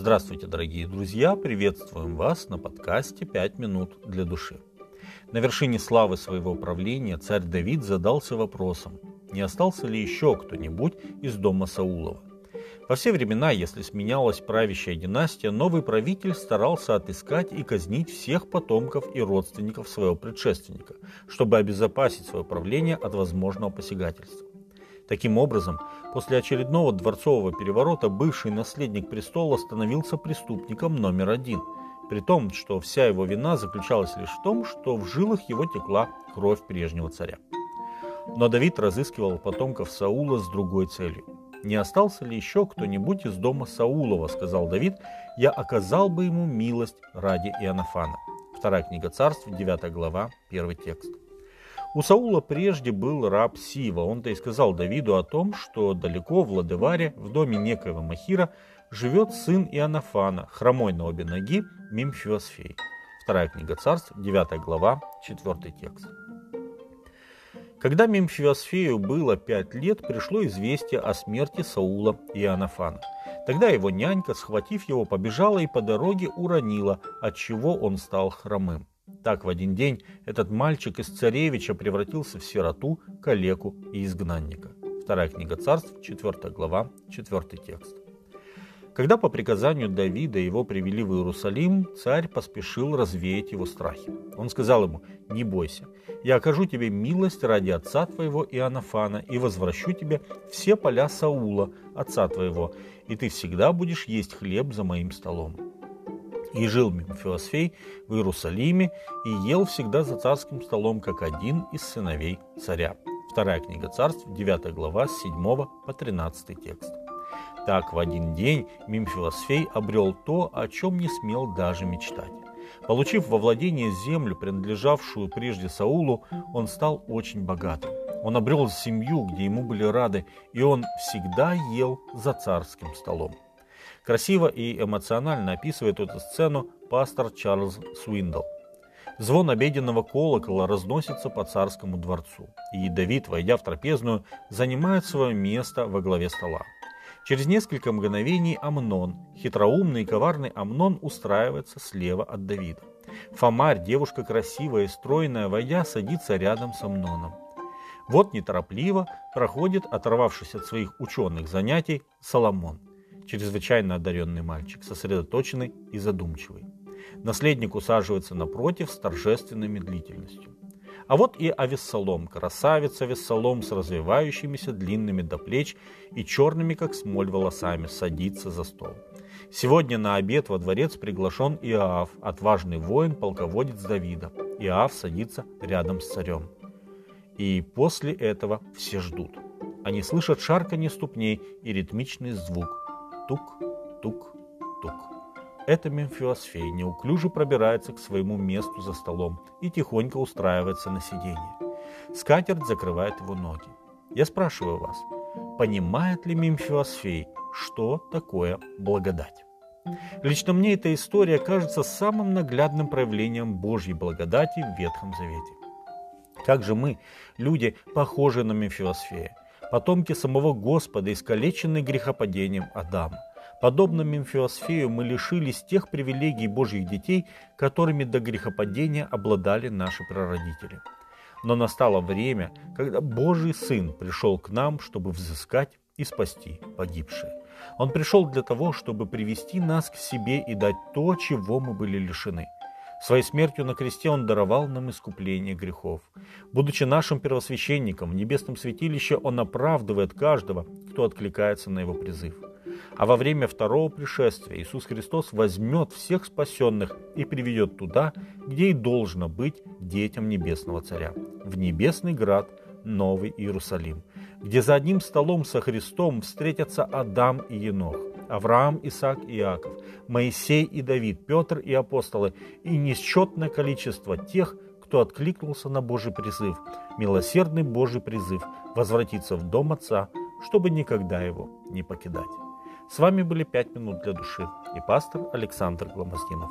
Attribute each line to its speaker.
Speaker 1: Здравствуйте, дорогие друзья! Приветствуем вас на подкасте «Пять минут для души». На вершине славы своего правления царь Давид задался вопросом, не остался ли еще кто-нибудь из дома Саулова. Во все времена, если сменялась правящая династия, новый правитель старался отыскать и казнить всех потомков и родственников своего предшественника, чтобы обезопасить свое правление от возможного посягательства. Таким образом, после очередного дворцового переворота бывший наследник престола становился преступником номер один, при том, что вся его вина заключалась лишь в том, что в жилах его текла кровь прежнего царя. Но Давид разыскивал потомков Саула с другой целью. «Не остался ли еще кто-нибудь из дома Саулова?» – сказал Давид. «Я оказал бы ему милость ради Иоаннафана». Вторая книга царств, 9 глава, первый текст. У Саула прежде был раб Сива. Он-то и сказал Давиду о том, что далеко в Ладеваре, в доме некоего Махира, живет сын Иоаннафана, хромой на обе ноги, Мимфиосфей. Вторая книга царств, 9 глава, 4 текст. Когда Мемфиосфею было пять лет, пришло известие о смерти Саула и Иоаннафана. Тогда его нянька, схватив его, побежала и по дороге уронила, от чего он стал хромым. Так в один день этот мальчик из царевича превратился в сироту, калеку и изгнанника. Вторая книга царств, 4 глава, 4 текст. Когда по приказанию Давида его привели в Иерусалим, царь поспешил развеять его страхи. Он сказал ему, «Не бойся, я окажу тебе милость ради отца твоего Иоаннафана и возвращу тебе все поля Саула, отца твоего, и ты всегда будешь есть хлеб за моим столом». И жил Мемфиосфей в Иерусалиме и ел всегда за царским столом, как один из сыновей царя. Вторая книга царств, 9 глава, с 7 по 13 текст. Так в один день Мимфилосфей обрел то, о чем не смел даже мечтать. Получив во владение землю, принадлежавшую прежде Саулу, он стал очень богатым. Он обрел семью, где ему были рады, и он всегда ел за царским столом. Красиво и эмоционально описывает эту сцену пастор Чарльз Суиндл. Звон обеденного колокола разносится по царскому дворцу, и Давид, войдя в трапезную, занимает свое место во главе стола. Через несколько мгновений Амнон, хитроумный и коварный Амнон, устраивается слева от Давида. Фомарь, девушка красивая и стройная, войдя, садится рядом с Амноном. Вот неторопливо проходит, оторвавшись от своих ученых занятий, Соломон – чрезвычайно одаренный мальчик, сосредоточенный и задумчивый. Наследник усаживается напротив с торжественной медлительностью. А вот и Авессалом, красавец Авессалом с развивающимися длинными до плеч и черными, как смоль, волосами, садится за стол. Сегодня на обед во дворец приглашен Иоав, отважный воин, полководец Давида. Иоав садится рядом с царем. И после этого все ждут. Они слышат шарканье ступней и ритмичный звук тук, тук, тук. Это Мемфиосфей неуклюже пробирается к своему месту за столом и тихонько устраивается на сиденье. Скатерть закрывает его ноги. Я спрашиваю вас, понимает ли Мемфиосфей, что такое благодать? Лично мне эта история кажется самым наглядным проявлением Божьей благодати в Ветхом Завете. Как же мы, люди, похожи на Мемфиосфея, потомки самого Господа, искалеченные грехопадением Адама. Подобно Мемфиосфею мы лишились тех привилегий Божьих детей, которыми до грехопадения обладали наши прародители. Но настало время, когда Божий Сын пришел к нам, чтобы взыскать и спасти погибшие. Он пришел для того, чтобы привести нас к себе и дать то, чего мы были лишены – Своей смертью на кресте Он даровал нам искупление грехов. Будучи нашим первосвященником в небесном святилище, Он оправдывает каждого, кто откликается на Его призыв. А во время второго пришествия Иисус Христос возьмет всех спасенных и приведет туда, где и должно быть детям Небесного Царя, в Небесный Град, Новый Иерусалим, где за одним столом со Христом встретятся Адам и Енох, Авраам, Исаак и Иаков, Моисей и Давид, Петр и апостолы и несчетное количество тех, кто откликнулся на Божий призыв, милосердный Божий призыв возвратиться в дом Отца, чтобы никогда его не покидать. С вами были «Пять минут для души» и пастор Александр Гломоздинов.